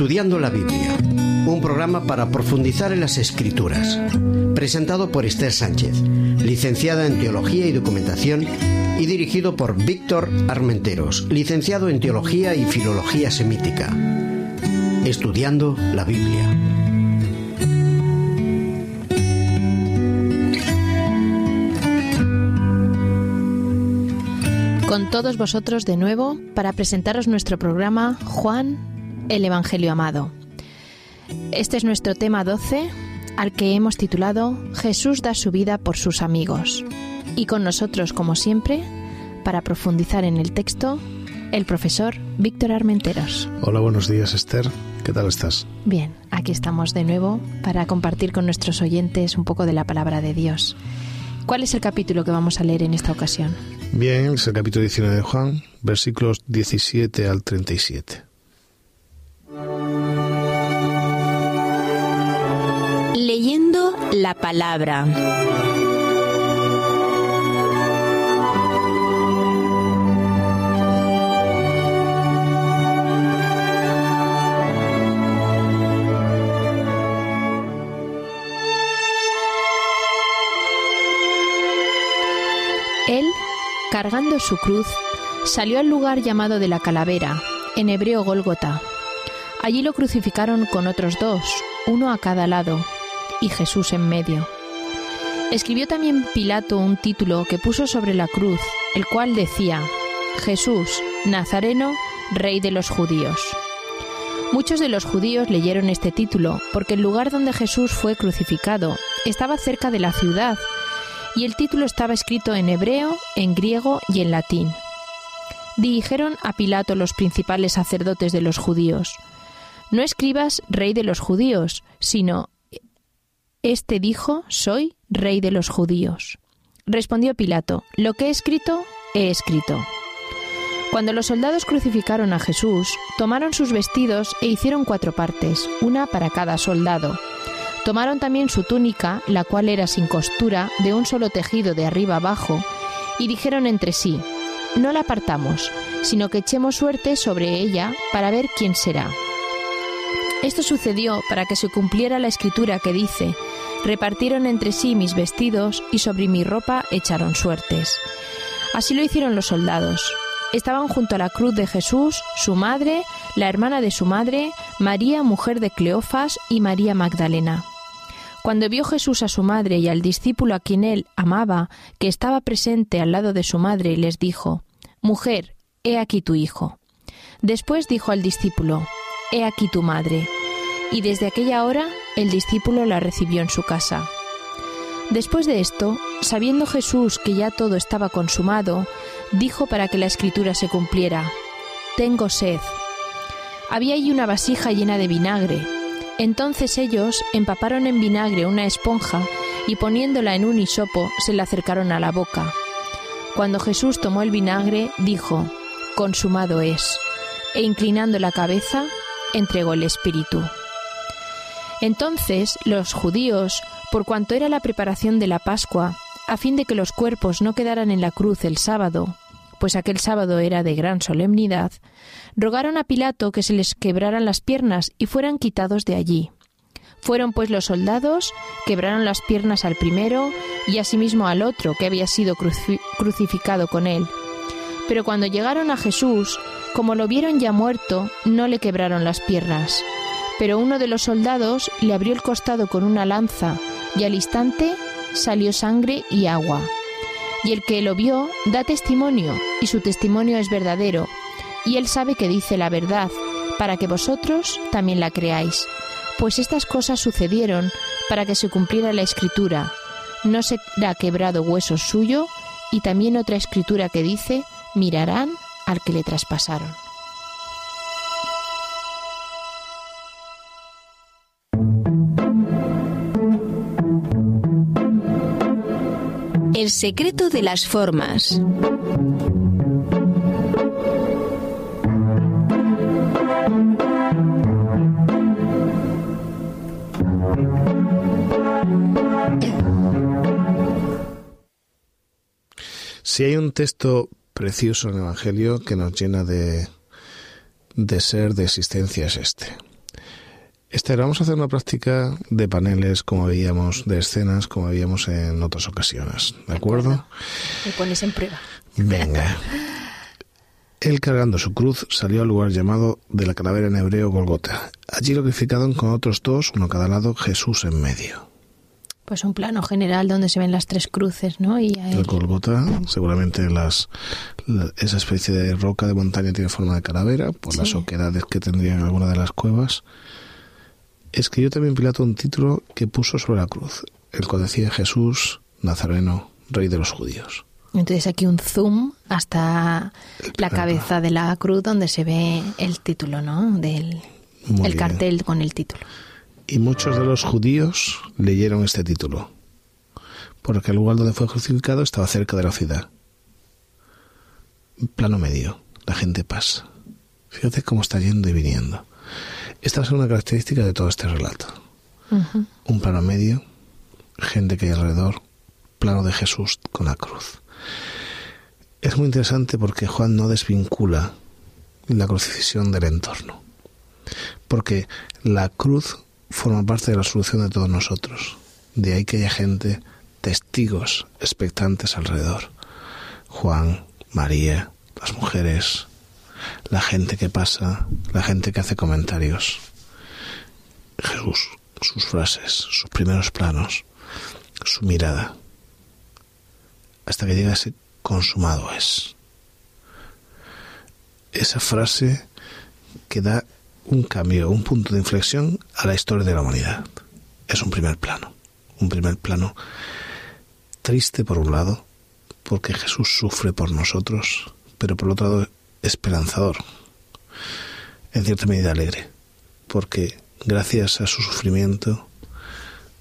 Estudiando la Biblia, un programa para profundizar en las escrituras, presentado por Esther Sánchez, licenciada en Teología y Documentación, y dirigido por Víctor Armenteros, licenciado en Teología y Filología Semítica. Estudiando la Biblia. Con todos vosotros de nuevo para presentaros nuestro programa Juan, el Evangelio Amado. Este es nuestro tema 12, al que hemos titulado Jesús da su vida por sus amigos. Y con nosotros, como siempre, para profundizar en el texto, el profesor Víctor Armenteros. Hola, buenos días, Esther. ¿Qué tal estás? Bien, aquí estamos de nuevo para compartir con nuestros oyentes un poco de la palabra de Dios. ¿Cuál es el capítulo que vamos a leer en esta ocasión? Bien, es el capítulo 19 de Juan, versículos 17 al 37. La palabra. Él, cargando su cruz, salió al lugar llamado de la calavera, en hebreo Gólgota. Allí lo crucificaron con otros dos, uno a cada lado, y Jesús en medio. Escribió también Pilato un título que puso sobre la cruz, el cual decía, Jesús, Nazareno, Rey de los judíos. Muchos de los judíos leyeron este título porque el lugar donde Jesús fue crucificado estaba cerca de la ciudad y el título estaba escrito en hebreo, en griego y en latín. Dijeron a Pilato los principales sacerdotes de los judíos, No escribas rey de los judíos, sino Este dijo, soy rey de los judíos. Respondió Pilato, Lo que he escrito, he escrito. Cuando los soldados crucificaron a Jesús, tomaron sus vestidos e hicieron cuatro partes, una para cada soldado. Tomaron también su túnica, la cual era sin costura, de un solo tejido de arriba abajo, y dijeron entre sí, no la apartamos, sino que echemos suerte sobre ella para ver quién será. Esto sucedió para que se cumpliera la escritura que dice, repartieron entre sí mis vestidos y sobre mi ropa echaron suertes. Así lo hicieron los soldados. Estaban junto a la cruz de Jesús, su madre, la hermana de su madre, María, mujer de Cleofas, y María Magdalena. Cuando vio Jesús a su madre y al discípulo a quien él amaba, que estaba presente al lado de su madre, les dijo, Mujer, he aquí tu hijo. Después dijo al discípulo, He aquí tu madre. Y desde aquella hora el discípulo la recibió en su casa. Después de esto, sabiendo Jesús que ya todo estaba consumado, dijo para que la escritura se cumpliera, Tengo sed. Había allí una vasija llena de vinagre. Entonces ellos empaparon en vinagre una esponja y poniéndola en un hisopo se la acercaron a la boca. Cuando Jesús tomó el vinagre, dijo, Consumado es, e inclinando la cabeza, entregó el Espíritu. Entonces los judíos, por cuanto era la preparación de la Pascua, a fin de que los cuerpos no quedaran en la cruz el sábado, pues aquel sábado era de gran solemnidad, rogaron a Pilato que se les quebraran las piernas y fueran quitados de allí. Fueron pues los soldados, quebraron las piernas al primero y asimismo al otro que había sido crucificado con él. Pero cuando llegaron a Jesús, como lo vieron ya muerto, no le quebraron las piernas. Pero uno de los soldados le abrió el costado con una lanza y al instante salió sangre y agua. Y el que lo vio da testimonio, y su testimonio es verdadero, y él sabe que dice la verdad, para que vosotros también la creáis. Pues estas cosas sucedieron para que se cumpliera la escritura. No será quebrado hueso suyo, y también otra escritura que dice, mirarán al que le traspasaron. El secreto de las formas. Si hay un texto precioso en el Evangelio que nos llena de, de ser, de existencia, es este. Vamos a hacer una práctica de paneles como veíamos, de escenas como veíamos en otras ocasiones. ¿De acuerdo? Me pones en prueba. Venga. Él cargando su cruz salió al lugar llamado de la calavera en hebreo Golgota. Allí lo crucificaron con otros dos, uno a cada lado, Jesús en medio. Pues un plano general donde se ven las tres cruces, ¿no? Y El. Golgota, seguramente las, la- esa especie de roca de montaña tiene forma de calavera, por las oquedades que tendría en alguna de las cuevas. Escribió también Pilato un título que puso sobre la cruz, el cual decía Jesús Nazareno, Rey de los Judíos. Entonces aquí un zoom hasta la cabeza de la cruz donde se ve el título, ¿no? Del Muy el bien. cartel con el título. Y muchos de los judíos leyeron este título, porque el lugar donde fue crucificado estaba cerca de la ciudad. Plano medio, la gente pasa. Fíjate cómo está yendo y viniendo. Esta ser una característica de todo este relato. Un plano medio, gente que hay alrededor, plano de Jesús con la cruz. Es muy interesante porque Juan no desvincula la crucifixión del entorno. Porque la cruz forma parte de la solución de todos nosotros. De ahí que haya gente, testigos expectantes alrededor. Juan, María, las mujeres, la gente que pasa, la gente que hace comentarios. Jesús, sus frases, sus primeros planos, su mirada, hasta que llega ese consumado es. Esa frase que da un cambio, un punto de inflexión a la historia de la humanidad. Es un primer plano, un primer plano triste por un lado, porque Jesús sufre por nosotros, pero por otro lado esperanzador, en cierta medida alegre, porque gracias a su sufrimiento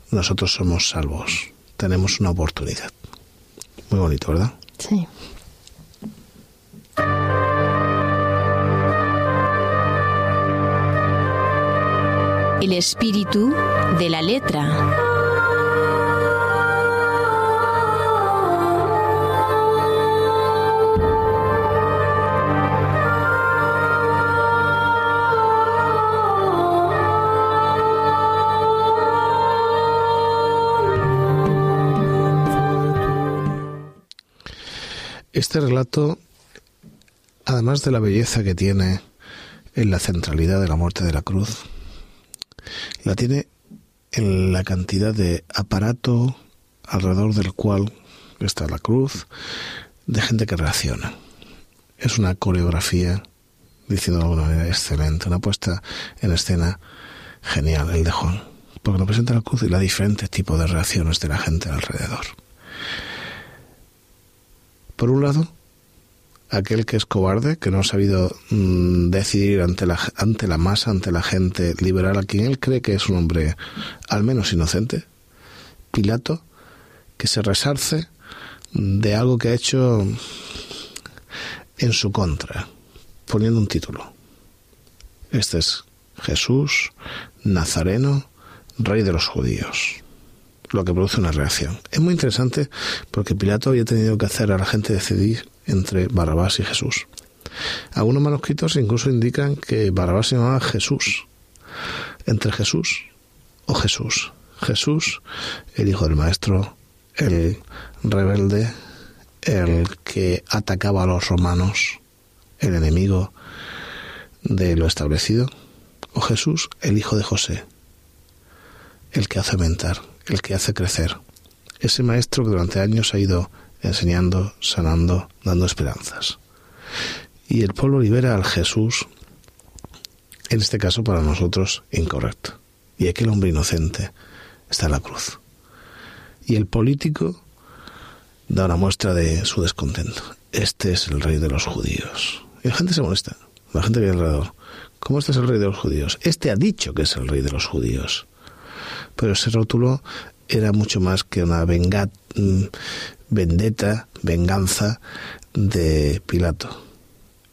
nosotros somos salvos, tenemos una oportunidad. Muy bonito, ¿verdad? Sí. El espíritu de la letra. Este relato, además de la belleza que tiene en la centralidad de la muerte de la cruz, la tiene en la cantidad de aparato alrededor del cual está la cruz, de gente que reacciona. Es una coreografía, diciendo de excelente, una puesta en escena genial, el de Juan, porque nos presenta la cruz y los diferentes tipos de reacciones de la gente alrededor. Por un lado, aquel que es cobarde, que no ha sabido mm, decidir ante la, ante la masa, ante la gente, liberar a quien él cree que es un hombre al menos inocente. Pilato, que se resarce de algo que ha hecho en su contra, poniendo un título. Este es Jesús, Nazareno, Rey de los Judíos lo que produce una reacción. Es muy interesante porque Pilato había tenido que hacer a la gente decidir entre Barrabás y Jesús. Algunos manuscritos incluso indican que Barrabás se llamaba Jesús. Entre Jesús o Jesús. Jesús, el hijo del maestro, el rebelde, el que atacaba a los romanos, el enemigo de lo establecido. O Jesús, el hijo de José, el que hace aumentar, el que hace crecer. Ese maestro que durante años ha ido enseñando, sanando, dando esperanzas. Y el pueblo libera al Jesús, en este caso para nosotros, incorrecto. Y aquel hombre inocente está en la cruz. Y el político da una muestra de su descontento. Este es el rey de los judíos. Y la gente se molesta, la gente hay alrededor. ¿Cómo este es el rey de los judíos? Este ha dicho que es el rey de los judíos pero ese rótulo era mucho más que una venga, mm, vendetta, venganza de Pilato.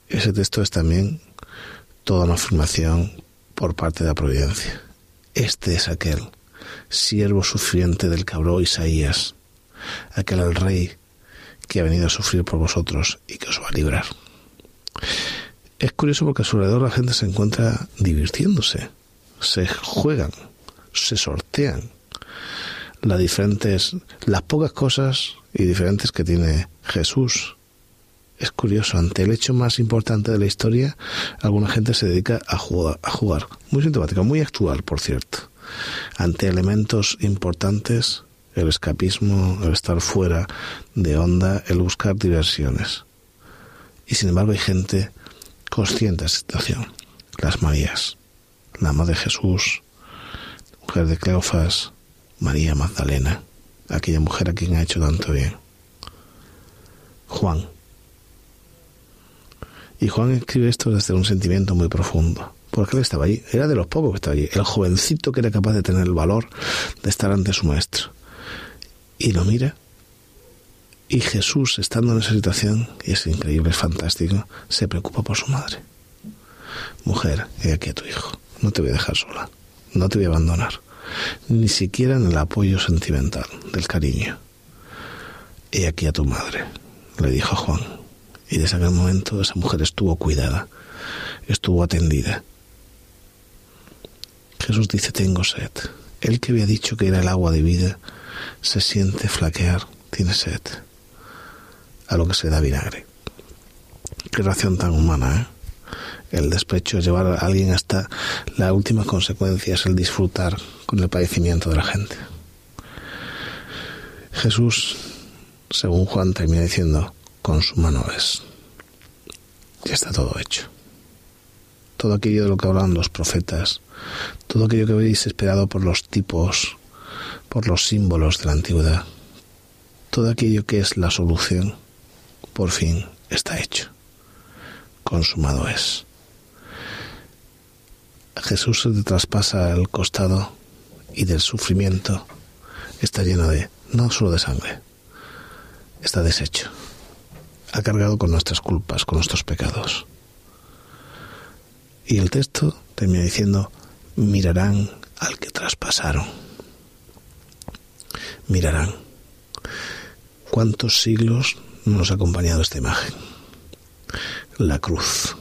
Ese texto es también toda una afirmación por parte de la providencia. Este es aquel, siervo sufriente del cabrón Isaías, aquel el rey que ha venido a sufrir por vosotros y que os va a librar. Es curioso porque a su alrededor la gente se encuentra divirtiéndose. se juegan, se sortean las diferentes, las pocas cosas y diferentes que tiene Jesús. Es curioso, ante el hecho más importante de la historia, alguna gente se dedica a jugar, a jugar. Muy sintomático, muy actual, por cierto. Ante elementos importantes, el escapismo, el estar fuera de onda, el buscar diversiones. Y sin embargo hay gente consciente de esa situación. Las Marías, la Madre de Jesús, mujer de Cleofas, María Magdalena, aquella mujer a quien ha hecho tanto bien. Juan. Y Juan escribe esto desde un sentimiento muy profundo, porque él estaba allí, era de los pocos que estaba allí, el jovencito que era capaz de tener el valor de estar ante su maestro. Y lo mira, y Jesús, estando en esa situación, y es increíble, es fantástico, se preocupa por su madre. Mujer, he aquí a tu hijo, no te voy a dejar sola, no te voy a abandonar ni siquiera en el apoyo sentimental del cariño. He aquí a tu madre, le dijo Juan. Y desde aquel momento esa mujer estuvo cuidada, estuvo atendida. Jesús dice, tengo sed. Él que había dicho que era el agua de vida, se siente flaquear, tiene sed. A lo que se da vinagre. Qué ración tan humana, ¿eh? El despecho es llevar a alguien hasta la última consecuencia, es el disfrutar con el padecimiento de la gente. Jesús, según Juan, termina diciendo, con su mano es. Ya está todo hecho. Todo aquello de lo que hablan los profetas, todo aquello que habéis esperado por los tipos, por los símbolos de la antigüedad, todo aquello que es la solución, por fin está hecho. Consumado es. Jesús se traspasa el costado y del sufrimiento está lleno de, no solo de sangre, está deshecho. Ha cargado con nuestras culpas, con nuestros pecados. Y el texto termina diciendo, mirarán al que traspasaron. Mirarán. ¿Cuántos siglos nos ha acompañado esta imagen? La cruz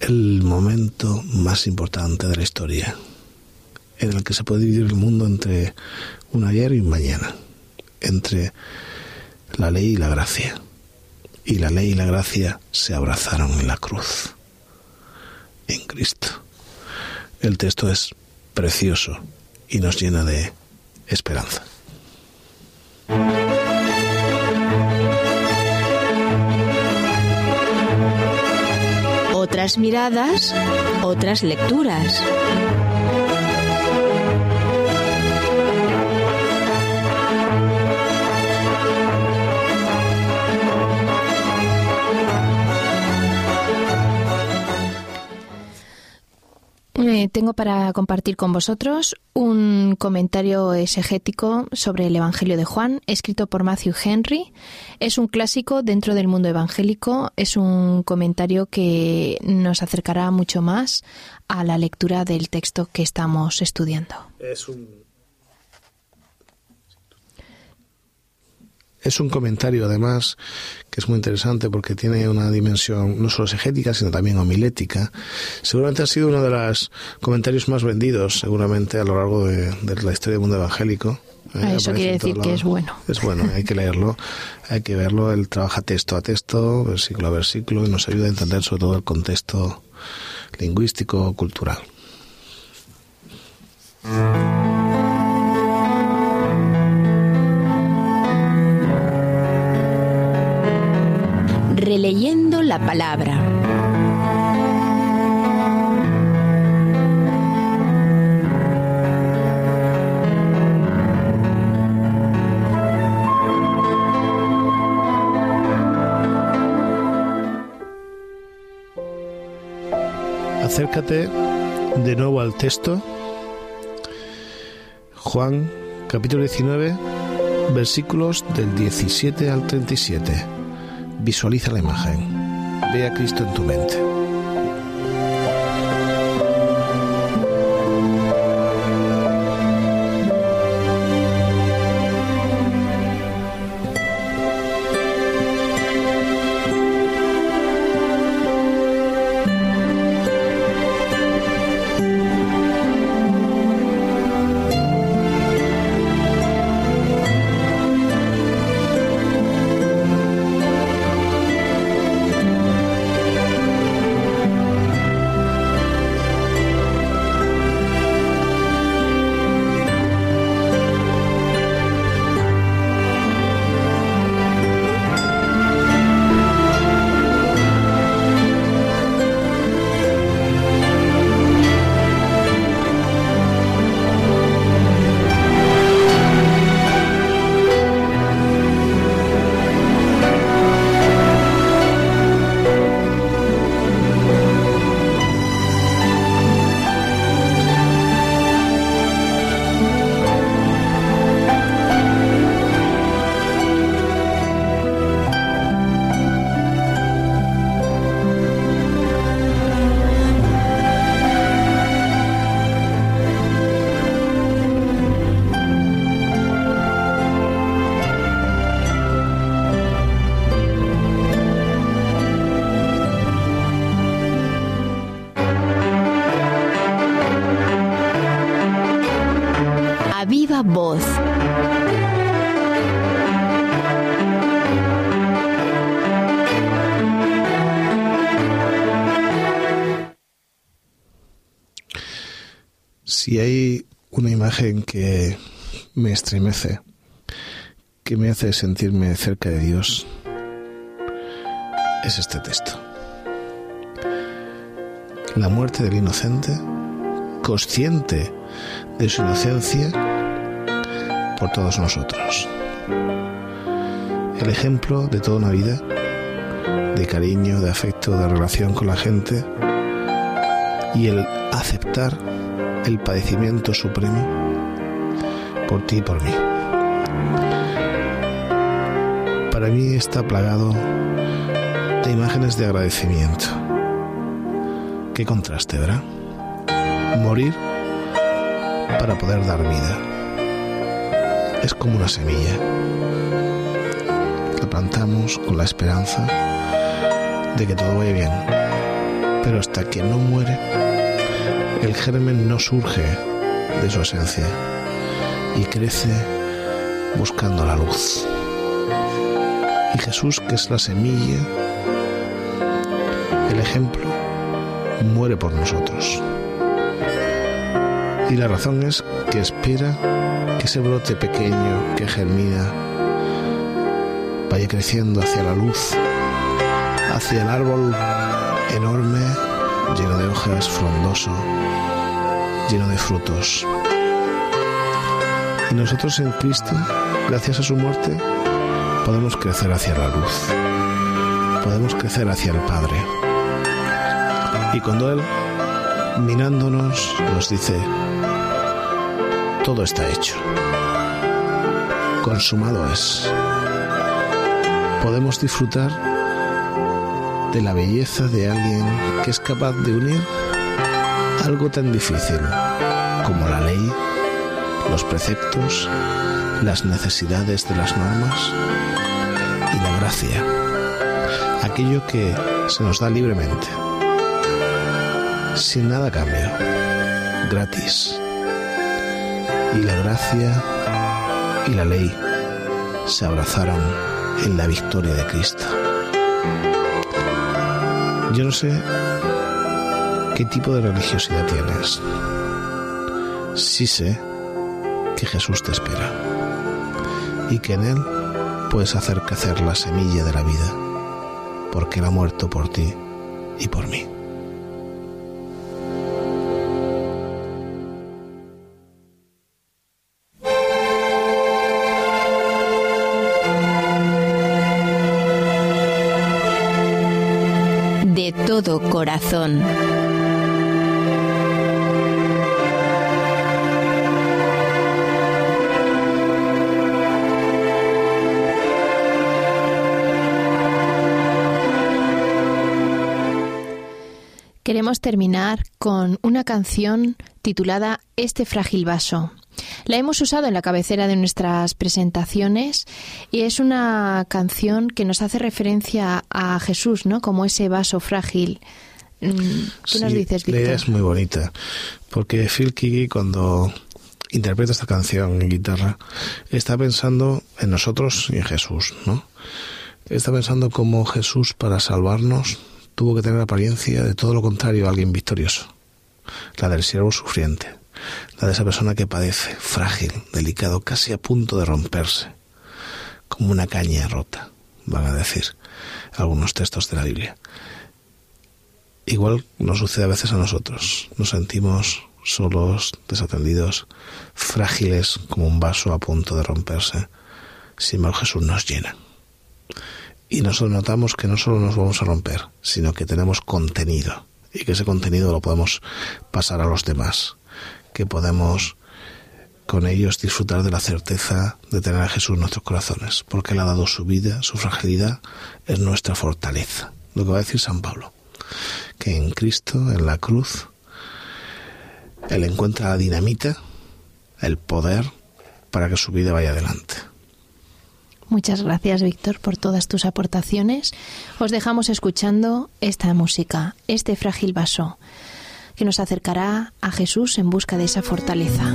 el, momento más importante de la historia, en el que se puede dividir el mundo entre un ayer y un mañana, entre la ley y la gracia. Y la ley y la gracia se abrazaron en la cruz, en Cristo. El texto es precioso y nos llena de esperanza. Miradas, otras lecturas. Eh, tengo para compartir con vosotros un comentario exegético sobre el Evangelio de Juan, escrito por Matthew Henry. Es un clásico dentro del mundo evangélico, es un comentario que nos acercará mucho más a la lectura del texto que estamos estudiando. Es un Es un comentario, además, que es muy interesante porque tiene una dimensión no solo exegética, sino también homilética. Seguramente ha sido uno de los comentarios más vendidos, seguramente, a lo largo de, la historia del mundo evangélico. ¿eh? Eso quiere decir que es bueno. Es bueno, hay que leerlo, hay que verlo. Él trabaja texto a texto, versículo a versículo, y nos ayuda a entender sobre todo el contexto lingüístico, cultural. Releyendo la palabra. Acércate de nuevo al texto. Juan capítulo 19 versículos del 17 al 37. Visualiza la imagen. Ve a Cristo en tu mente. Voz. Si hay una imagen que me estremece, que me hace sentirme cerca de Dios, es este texto. La muerte del inocente, consciente de su inocencia por todos nosotros. El ejemplo de toda una vida, de cariño, de afecto, de relación con la gente y el aceptar el padecimiento supremo por ti y por mí. Para mí está plagado de imágenes de agradecimiento. Qué contraste, ¿verdad? Morir para poder dar vida. Es como una semilla. La plantamos con la esperanza de que todo vaya bien. Pero hasta que no muere, el germen no surge de su esencia y crece buscando la luz. Y Jesús, que es la semilla, el ejemplo, muere por nosotros. Y la razón es que espera que ese brote pequeño que germina vaya creciendo hacia la luz, hacia el árbol enorme, lleno de hojas, frondoso, lleno de frutos. Y nosotros en Cristo, gracias a su muerte, podemos crecer hacia la luz, podemos crecer hacia el Padre. Y cuando Él, mirándonos, nos dice, todo está hecho, consumado es, podemos disfrutar de la belleza de alguien que es capaz de unir algo tan difícil como la ley, los preceptos, las necesidades de las normas y la gracia, aquello que se nos da libremente, sin nada cambio, gratis. Y la gracia y la ley se abrazaron en la victoria de Cristo. Yo no sé qué tipo de religiosidad tienes. Sí sé que Jesús te espera y que en Él puedes hacer crecer la semilla de la vida, porque Él ha muerto por ti y por mí. Queremos terminar con una canción titulada Este frágil vaso. La hemos usado en la cabecera de nuestras presentaciones y es una canción que nos hace referencia a Jesús, ¿no? Como ese vaso frágil. Mm, ¿Qué nos Sí, dices, La idea Víctor? es muy bonita, porque Phil Kiki cuando interpreta esta canción en guitarra está pensando en nosotros y en Jesús, ¿no? Está pensando cómo Jesús para salvarnos tuvo que tener apariencia de todo lo contrario a alguien victorioso, la del siervo sufriente, la de esa persona que padece, frágil, delicado, casi a punto de romperse, como una caña rota, van a decir algunos textos de la Biblia. Igual nos sucede a veces a nosotros. Nos sentimos solos, desatendidos, frágiles como un vaso a punto de romperse. Sin embargo, Jesús nos llena. Y nosotros notamos que no solo nos vamos a romper, sino que tenemos contenido. Y que ese contenido lo podemos pasar a los demás. Que podemos con ellos disfrutar de la certeza de tener a Jesús en nuestros corazones. Porque Él ha dado su vida, su fragilidad, es nuestra fortaleza. Lo que va a decir San Pablo que en Cristo, en la cruz, Él encuentra la dinamita, el poder para que su vida vaya adelante. Muchas gracias, Víctor, por todas tus aportaciones. Os dejamos escuchando esta música, este frágil vaso, que nos acercará a Jesús en busca de esa fortaleza.